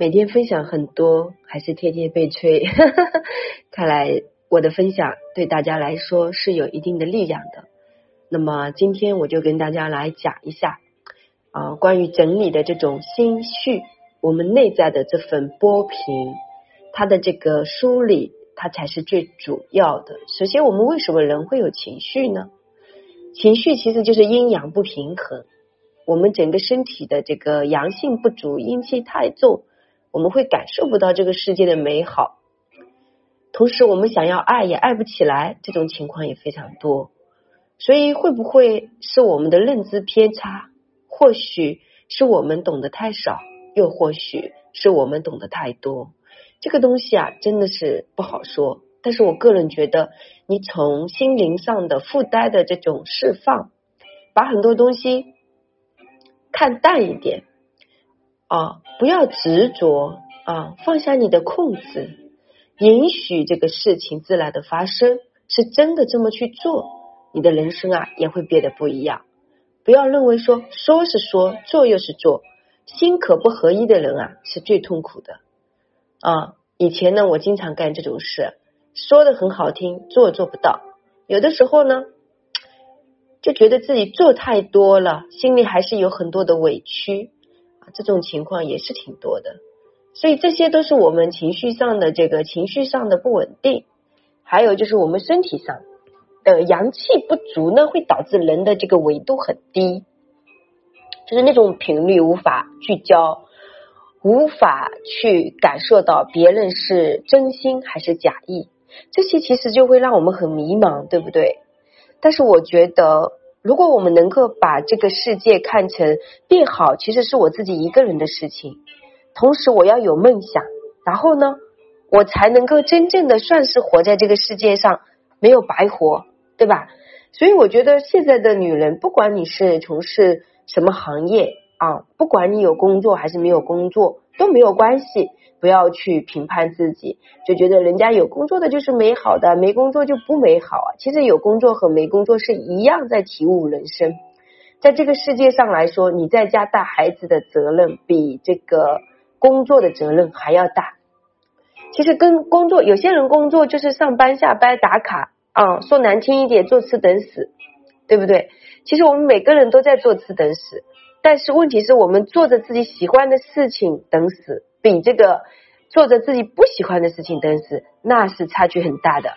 每天分享很多，还是天天被催。看来我的分享对大家来说是有一定的力量的。那么今天我就跟大家来讲一下啊，关于整理的这种心绪，我们内在的这份波平，它的这个梳理，它才是最主要的。首先，我们为什么人会有情绪呢？情绪其实就是阴阳不平衡。我们整个身体的这个阳性不足，阴气太重，我们会感受不到这个世界的美好。同时，我们想要爱也爱不起来，这种情况也非常多。所以，会不会是我们的认知偏差？或许是我们懂得太少，又或许是我们懂得太多。这个东西啊，真的是不好说。但是我个人觉得，你从心灵上的负担的这种释放，把很多东西。看淡一点啊，不要执着啊，放下你的控制，允许这个事情自然的发生，是真的这么去做，你的人生啊也会变得不一样。不要认为说说是说，做又是做，心可不合一的人啊是最痛苦的啊。以前呢，我经常干这种事，说的很好听，做做不到，有的时候呢。就觉得自己做太多了，心里还是有很多的委屈，这种情况也是挺多的。所以这些都是我们情绪上的这个情绪上的不稳定，还有就是我们身体上的阳气不足呢，会导致人的这个维度很低，就是那种频率无法聚焦，无法去感受到别人是真心还是假意，这些其实就会让我们很迷茫，对不对？但是我觉得，如果我们能够把这个世界看成变好，其实是我自己一个人的事情。同时，我要有梦想，然后呢，我才能够真正的算是活在这个世界上，没有白活，对吧？所以，我觉得现在的女人，不管你是从事什么行业啊，不管你有工作还是没有工作，都没有关系。不要去评判自己，就觉得人家有工作的就是美好的，没工作就不美好啊。其实有工作和没工作是一样，在体悟人生。在这个世界上来说，你在家带孩子的责任比这个工作的责任还要大。其实跟工作，有些人工作就是上班下班打卡啊，说难听一点，坐吃等死，对不对？其实我们每个人都在坐吃等死，但是问题是我们做着自己喜欢的事情等死。比这个做着自己不喜欢的事情等死，那是差距很大的，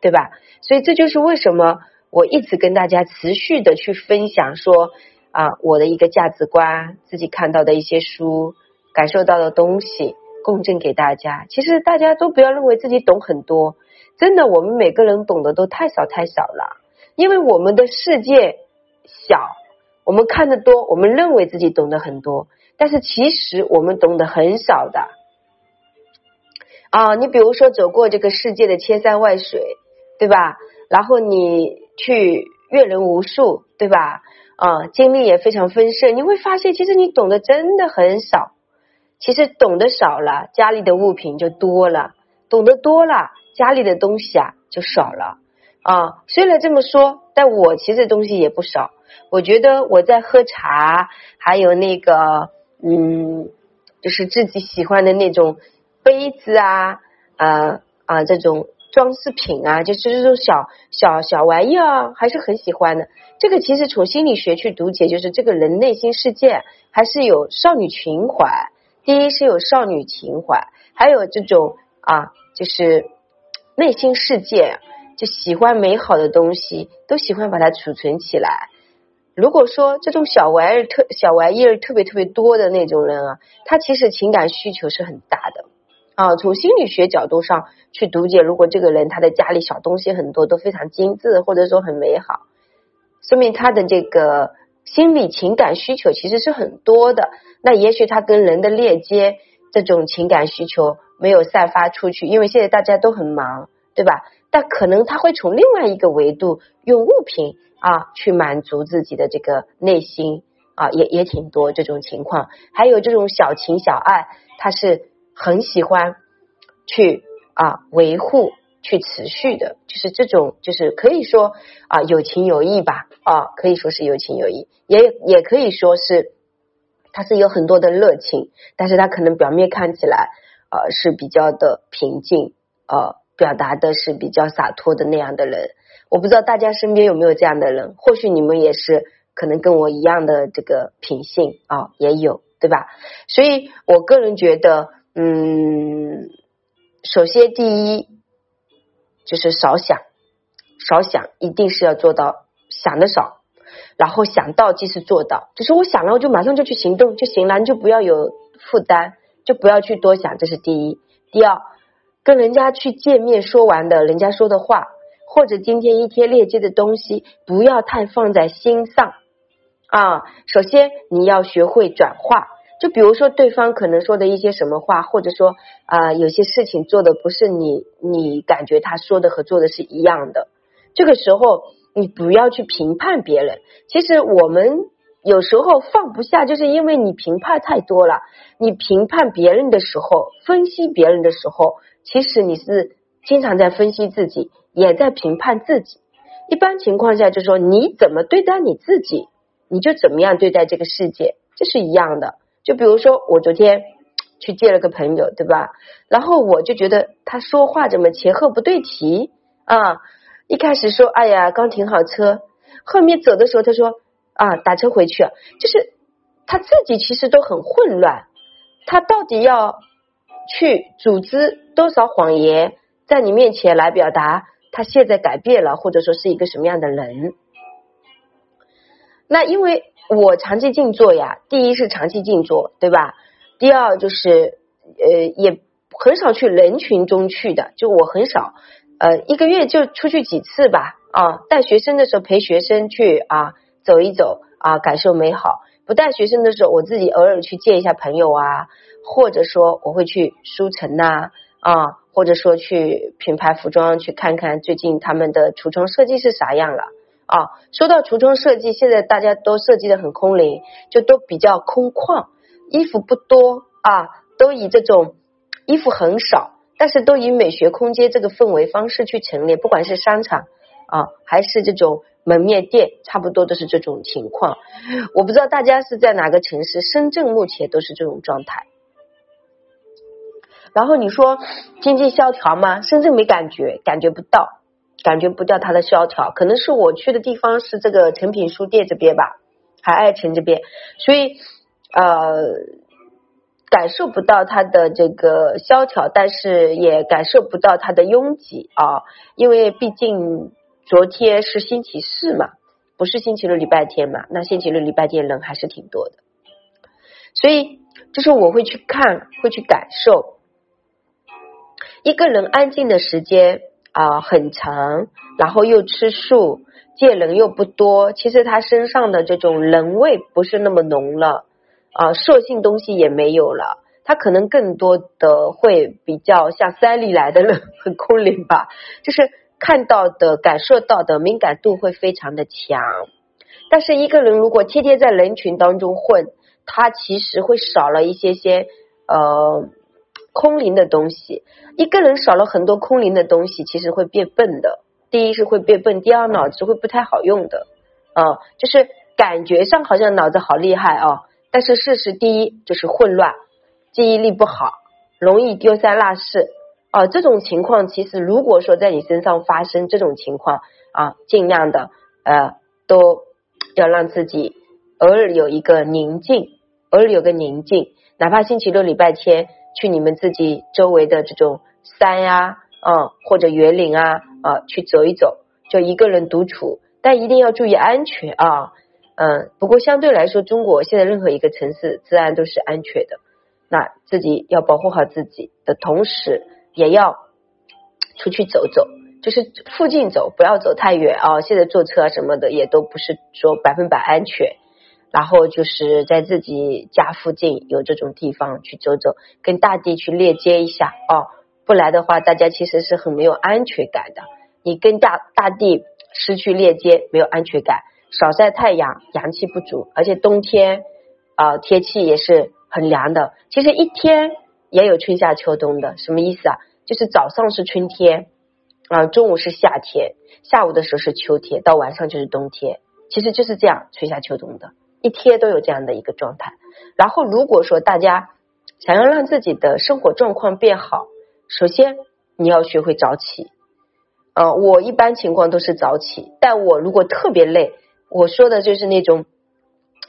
对吧？所以这就是为什么我一直跟大家持续的去分享说啊，我的一个价值观，自己看到的一些书，感受到的东西，共振给大家。其实大家都不要认为自己懂很多，真的，我们每个人懂得都太少太少了，因为我们的世界小，我们看得多，我们认为自己懂得很多。但是其实我们懂得很少的啊，你比如说走过这个世界的千山万水，对吧？然后你去阅人无数，对吧？啊，经历也非常丰盛，你会发现其实你懂得真的很少。其实懂得少了，家里的物品就多了；懂得多了，家里的东西啊就少了啊。虽然这么说，但我其实东西也不少。我觉得我在喝茶，还有那个。嗯，就是自己喜欢的那种杯子啊，啊啊，这种装饰品啊，就是这种小小小玩意儿啊，还是很喜欢的。这个其实从心理学去读解，就是这个人内心世界还是有少女情怀。第一是有少女情怀，还有这种啊，就是内心世界就喜欢美好的东西，都喜欢把它储存起来。如果说这种小玩意儿特小玩意儿特别特别多的那种人啊，他其实情感需求是很大的啊。从心理学角度上去读解，如果这个人他的家里小东西很多，都非常精致或者说很美好，说明他的这个心理情感需求其实是很多的。那也许他跟人的链接这种情感需求没有散发出去，因为现在大家都很忙，对吧？但可能他会从另外一个维度用物品。啊，去满足自己的这个内心啊，也也挺多这种情况。还有这种小情小爱，他是很喜欢去啊维护、去持续的，就是这种，就是可以说啊有情有义吧啊，可以说是有情有义，也也可以说是他是有很多的热情，但是他可能表面看起来呃是比较的平静，呃，表达的是比较洒脱的那样的人。我不知道大家身边有没有这样的人，或许你们也是可能跟我一样的这个品性啊，也有对吧？所以我个人觉得，嗯，首先第一就是少想，少想，一定是要做到想的少，然后想到即是做到，就是我想了我就马上就去行动就行了，你就不要有负担，就不要去多想，这是第一。第二，跟人家去见面说完的人家说的话。或者今天一天链接的东西，不要太放在心上啊。首先你要学会转化，就比如说对方可能说的一些什么话，或者说啊有些事情做的不是你你感觉他说的和做的是一样的，这个时候你不要去评判别人。其实我们有时候放不下，就是因为你评判太多了。你评判别人的时候，分析别人的时候，其实你是经常在分析自己。也在评判自己。一般情况下，就是说你怎么对待你自己，你就怎么样对待这个世界，这是一样的。就比如说，我昨天去见了个朋友，对吧？然后我就觉得他说话怎么前后不对题啊？一开始说哎呀，刚停好车，后面走的时候他说啊，打车回去，就是他自己其实都很混乱。他到底要去组织多少谎言在你面前来表达？他现在改变了，或者说是一个什么样的人？那因为我长期静坐呀，第一是长期静坐，对吧？第二就是呃，也很少去人群中去的，就我很少，呃，一个月就出去几次吧。啊，带学生的时候陪学生去啊走一走啊，感受美好；不带学生的时候，我自己偶尔去见一下朋友啊，或者说我会去书城呐啊。或者说去品牌服装去看看最近他们的橱窗设计是啥样了啊？说到橱窗设计，现在大家都设计的很空灵，就都比较空旷，衣服不多啊，都以这种衣服很少，但是都以美学空间这个氛围方式去陈列，不管是商场啊还是这种门面店，差不多都是这种情况。我不知道大家是在哪个城市，深圳目前都是这种状态。然后你说经济萧条吗？深圳没感觉，感觉不到，感觉不到它的萧条。可能是我去的地方是这个诚品书店这边吧，海爱城这边，所以呃感受不到它的这个萧条，但是也感受不到它的拥挤啊，因为毕竟昨天是星期四嘛，不是星期六礼拜天嘛，那星期六礼拜天人还是挺多的，所以就是我会去看，会去感受。一个人安静的时间啊很长，然后又吃素，见人又不多，其实他身上的这种人味不是那么浓了啊，兽性东西也没有了，他可能更多的会比较像山里来的人，很空灵吧，就是看到的、感受到的敏感度会非常的强。但是一个人如果天天在人群当中混，他其实会少了一些些呃。空灵的东西，一个人少了很多空灵的东西，其实会变笨的。第一是会变笨，第二脑子会不太好用的。啊，就是感觉上好像脑子好厉害啊，但是事实第一就是混乱，记忆力不好，容易丢三落四。啊，这种情况其实如果说在你身上发生这种情况啊，尽量的呃都要让自己偶尔有一个宁静，偶尔有个宁静，哪怕星期六、礼拜天。去你们自己周围的这种山呀，啊或者园林啊，啊去走一走，就一个人独处，但一定要注意安全啊，嗯，不过相对来说，中国现在任何一个城市治安都是安全的，那自己要保护好自己的同时，也要出去走走，就是附近走，不要走太远啊。现在坐车啊什么的也都不是说百分百安全。然后就是在自己家附近有这种地方去走走，跟大地去链接一下哦。不来的话，大家其实是很没有安全感的。你跟大大地失去链接，没有安全感，少晒太阳，阳气不足，而且冬天啊天气也是很凉的。其实一天也有春夏秋冬的，什么意思啊？就是早上是春天啊，中午是夏天，下午的时候是秋天，到晚上就是冬天，其实就是这样春夏秋冬的。一天都有这样的一个状态。然后如果说大家想要让自己的生活状况变好，首先你要学会早起。呃，我一般情况都是早起，但我如果特别累，我说的就是那种。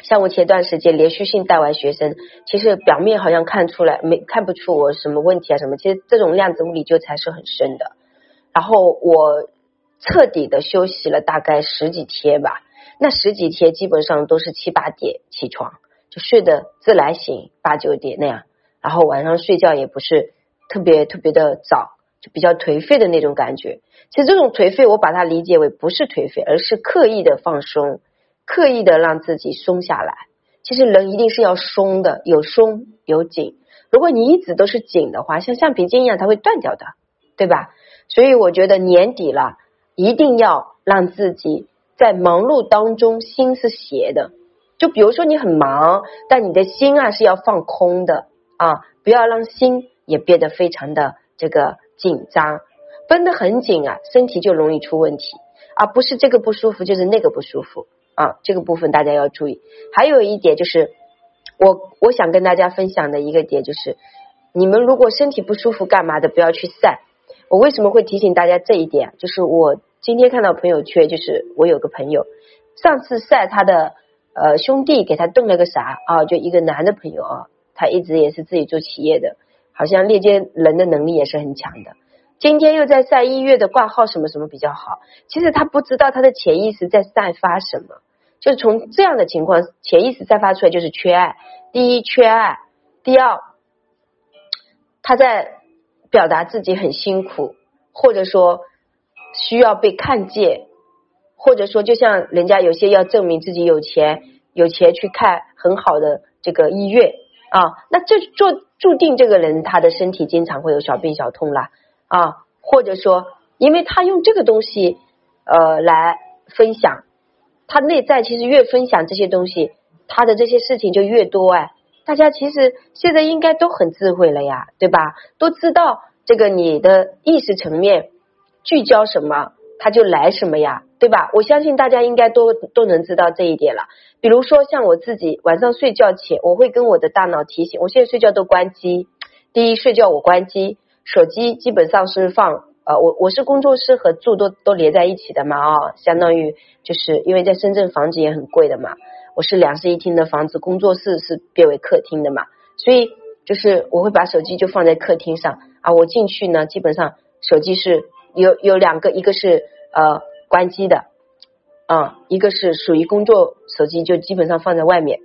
像我前段时间连续性带完学生，其实表面好像看出来没看不出我什么问题啊什么，其实这种量子物理纠缠是很深的。然后我彻底的休息了大概十几天吧，那十几天基本上都是七八点起床，就睡得自然醒八九点那样，然后晚上睡觉也不是特别特别的早，就比较颓废的那种感觉。其实这种颓废，我把它理解为不是颓废，而是刻意的放松。刻意的让自己松下来，其实人一定是要松的，有松有紧。如果你一直都是紧的话，像橡皮筋一样，它会断掉的，对吧？所以我觉得年底了，一定要让自己在忙碌当中心是斜的。就比如说你很忙，但你的心啊是要放空的啊，不要让心也变得非常的这个紧张，绷得很紧啊，身体就容易出问题，而不是这个不舒服就是那个不舒服。啊，这个部分大家要注意。还有一点就是，我我想跟大家分享的一个点就是，你们如果身体不舒服干嘛的，不要去晒。我为什么会提醒大家这一点？就是我今天看到朋友圈，就是我有个朋友上次晒他的呃兄弟给他炖了个啥啊？就一个男的朋友啊，他一直也是自己做企业的，好像链接人的能力也是很强的。今天又在晒一月的挂号什么什么比较好？其实他不知道他的潜意识在散发什么。就是从这样的情况，潜意识散发出来就是缺爱。第一，缺爱；第二，他在表达自己很辛苦，或者说需要被看见，或者说就像人家有些要证明自己有钱，有钱去看很好的这个医院啊，那这注注定这个人他的身体经常会有小病小痛啦啊，或者说因为他用这个东西呃来分享。他内在其实越分享这些东西，他的这些事情就越多哎。大家其实现在应该都很智慧了呀，对吧？都知道这个你的意识层面聚焦什么，他就来什么呀，对吧？我相信大家应该都都能知道这一点了。比如说像我自己晚上睡觉前，我会跟我的大脑提醒，我现在睡觉都关机。第一，睡觉我关机，手机基本上是放。呃，我我是工作室和住都都连在一起的嘛啊，相当于就是因为在深圳房子也很贵的嘛，我是两室一厅的房子，工作室是变为客厅的嘛，所以就是我会把手机就放在客厅上啊，我进去呢，基本上手机是有有两个，一个是呃关机的啊，一个是属于工作手机，就基本上放在外面。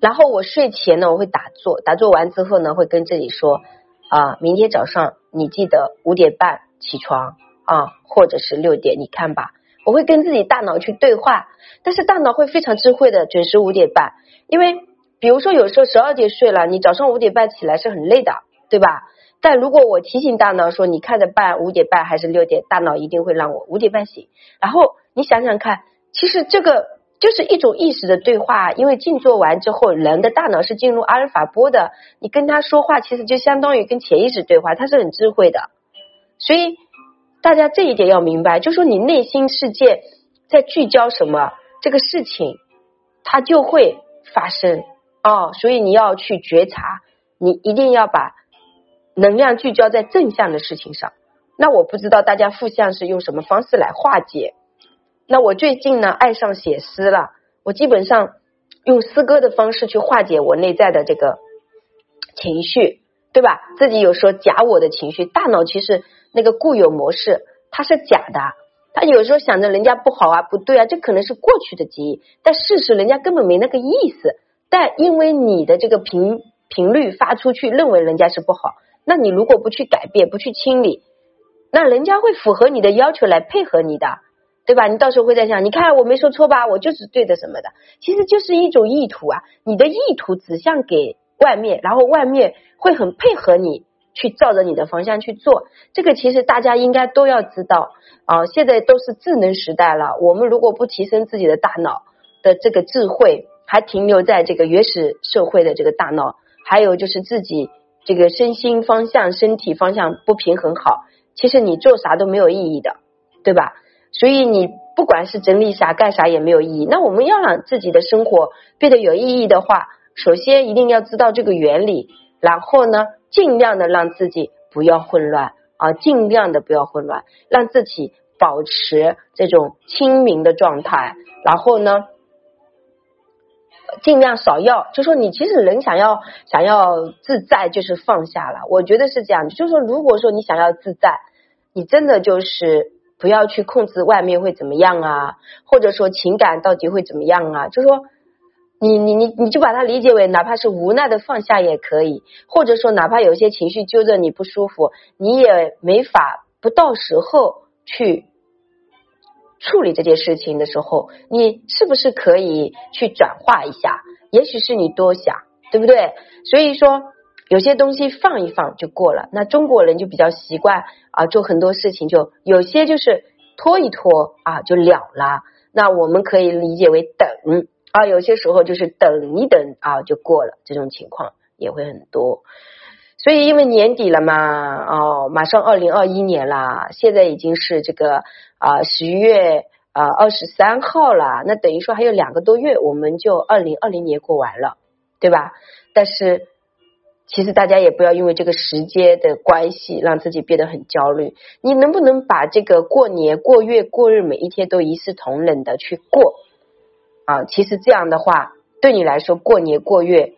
然后我睡前呢，我会打坐，打坐完之后呢，会跟自己说。啊，明天早上你记得五点半起床啊，或者是六点，你看吧，我会跟自己大脑去对话，但是大脑会非常智慧的，准时五点半。因为比如说有时候十二点睡了，你早上五点半起来是很累的，对吧？但如果我提醒大脑说你看着办五点半还是六点，大脑一定会让我五点半醒。然后你想想看，其实这个。就是一种意识的对话，因为静坐完之后，人的大脑是进入阿尔法波的，你跟他说话，其实就相当于跟潜意识对话，他是很智慧的。所以大家这一点要明白，就说你内心世界在聚焦什么，这个事情它就会发生哦。所以你要去觉察，你一定要把能量聚焦在正向的事情上。那我不知道大家负向是用什么方式来化解。那我最近呢，爱上写诗了。我基本上用诗歌的方式去化解我内在的这个情绪，对吧？自己有时候假我的情绪，大脑其实那个固有模式它是假的。他有时候想着人家不好啊，不对啊，这可能是过去的记忆，但事实人家根本没那个意思。但因为你的这个频频率发出去，认为人家是不好，那你如果不去改变，不去清理，那人家会符合你的要求来配合你的。对吧？你到时候会在想，你看我没说错吧？我就是对的什么的，其实就是一种意图啊。你的意图指向给外面，然后外面会很配合你去照着你的方向去做。这个其实大家应该都要知道啊。现在都是智能时代了，我们如果不提升自己的大脑的这个智慧，还停留在这个原始社会的这个大脑，还有就是自己这个身心方向、身体方向不平衡好，其实你做啥都没有意义的，对吧？所以你不管是整理啥干啥也没有意义。那我们要让自己的生活变得有意义的话，首先一定要知道这个原理，然后呢，尽量的让自己不要混乱啊，尽量的不要混乱，让自己保持这种清明的状态，然后呢。尽量少要，就说你其实人想要想要自在，就是放下了。我觉得是这样，就是说，如果说你想要自在，你真的就是不要去控制外面会怎么样啊，或者说情感到底会怎么样啊？就说你你你你就把它理解为，哪怕是无奈的放下也可以，或者说哪怕有些情绪揪着你不舒服，你也没法不到时候去。处理这件事情的时候，你是不是可以去转化一下？也许是你多想，对不对？所以说，有些东西放一放就过了。那中国人就比较习惯啊，做很多事情就有些就是拖一拖啊就了了。那我们可以理解为等啊，有些时候就是等一等啊就过了，这种情况也会很多。所以因为年底了嘛，哦，马上二零二一年啦，现在已经是这个。啊，十一月啊二十三号了，那等于说还有两个多月，我们就二零二零年过完了，对吧？但是其实大家也不要因为这个时间的关系让自己变得很焦虑。你能不能把这个过年、过月、过日每一天都一视同仁的去过啊？其实这样的话，对你来说过年过月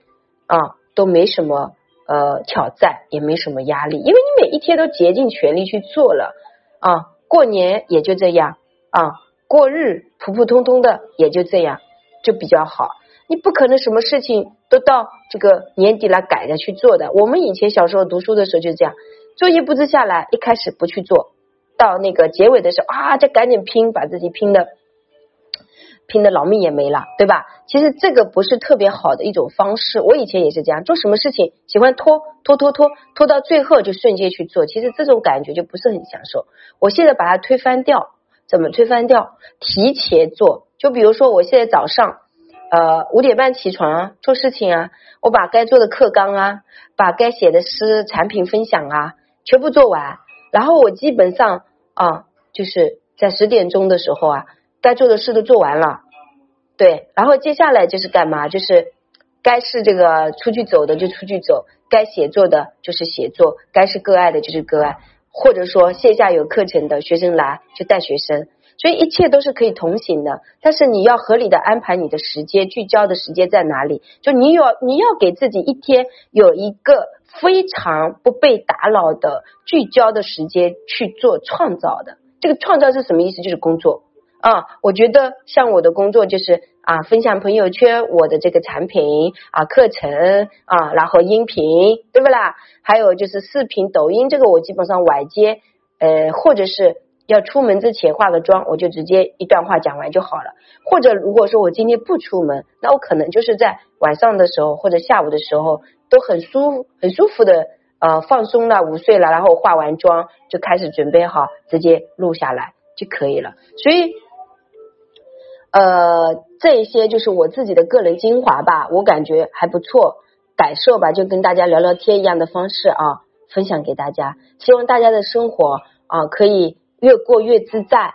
啊都没什么呃挑战，也没什么压力，因为你每一天都竭尽全力去做了啊。过年也就这样啊，过日普普通通的也就这样，就比较好。你不可能什么事情都到这个年底来改着去做的。我们以前小时候读书的时候就这样，作业布置下来，一开始不去做到那个结尾的时候啊，再赶紧拼，把自己拼的。拼的老命也没了，对吧？其实这个不是特别好的一种方式。我以前也是这样，做什么事情喜欢拖拖拖拖拖到最后就瞬间去做，其实这种感觉就不是很享受。我现在把它推翻掉，怎么推翻掉？提前做，就比如说我现在早上呃五点半起床啊做事情啊，我把该做的课纲啊，把该写的诗、产品分享啊全部做完，然后我基本上啊就是在十点钟的时候啊。该做的事都做完了，对，然后接下来就是干嘛？就是该是这个出去走的就出去走，该写作的就是写作，该是个案的就是个案，或者说线下有课程的学生来就带学生，所以一切都是可以同行的。但是你要合理的安排你的时间，聚焦的时间在哪里？就你有你要给自己一天有一个非常不被打扰的聚焦的时间去做创造的。这个创造是什么意思？就是工作。啊，我觉得像我的工作就是啊，分享朋友圈我的这个产品啊，课程啊，然后音频，对不啦？还有就是视频、抖音，这个我基本上晚接，呃，或者是要出门之前化个妆，我就直接一段话讲完就好了。或者如果说我今天不出门，那我可能就是在晚上的时候或者下午的时候都很舒很舒服的呃放松了午睡了，然后化完妆就开始准备好，直接录下来就可以了。所以。呃，这一些就是我自己的个人精华吧，我感觉还不错，感受吧，就跟大家聊聊天一样的方式啊，分享给大家。希望大家的生活啊，可以越过越自在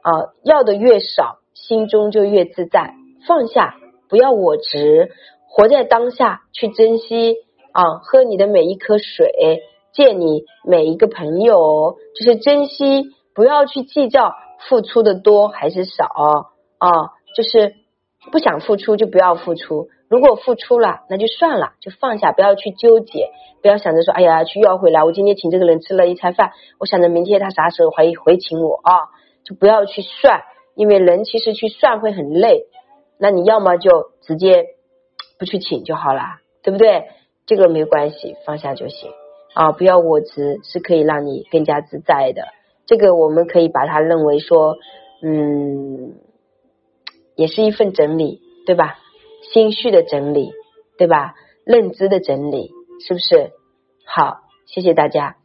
啊，要的越少，心中就越自在。放下，不要我执，活在当下，去珍惜啊，喝你的每一颗水，见你每一个朋友，就是珍惜，不要去计较付出的多还是少。啊，就是不想付出就不要付出，如果付出了那就算了，就放下，不要去纠结，不要想着说，哎呀去要回来，我今天请这个人吃了一餐饭，我想着明天他啥时候回回请我啊，就不要去算，因为人其实去算会很累，那你要么就直接不去请就好了，对不对？这个没关系，放下就行啊，不要我执是可以让你更加自在的，这个我们可以把它认为说，嗯。也是一份整理，对吧？心绪的整理，对吧？认知的整理，是不是？好，谢谢大家。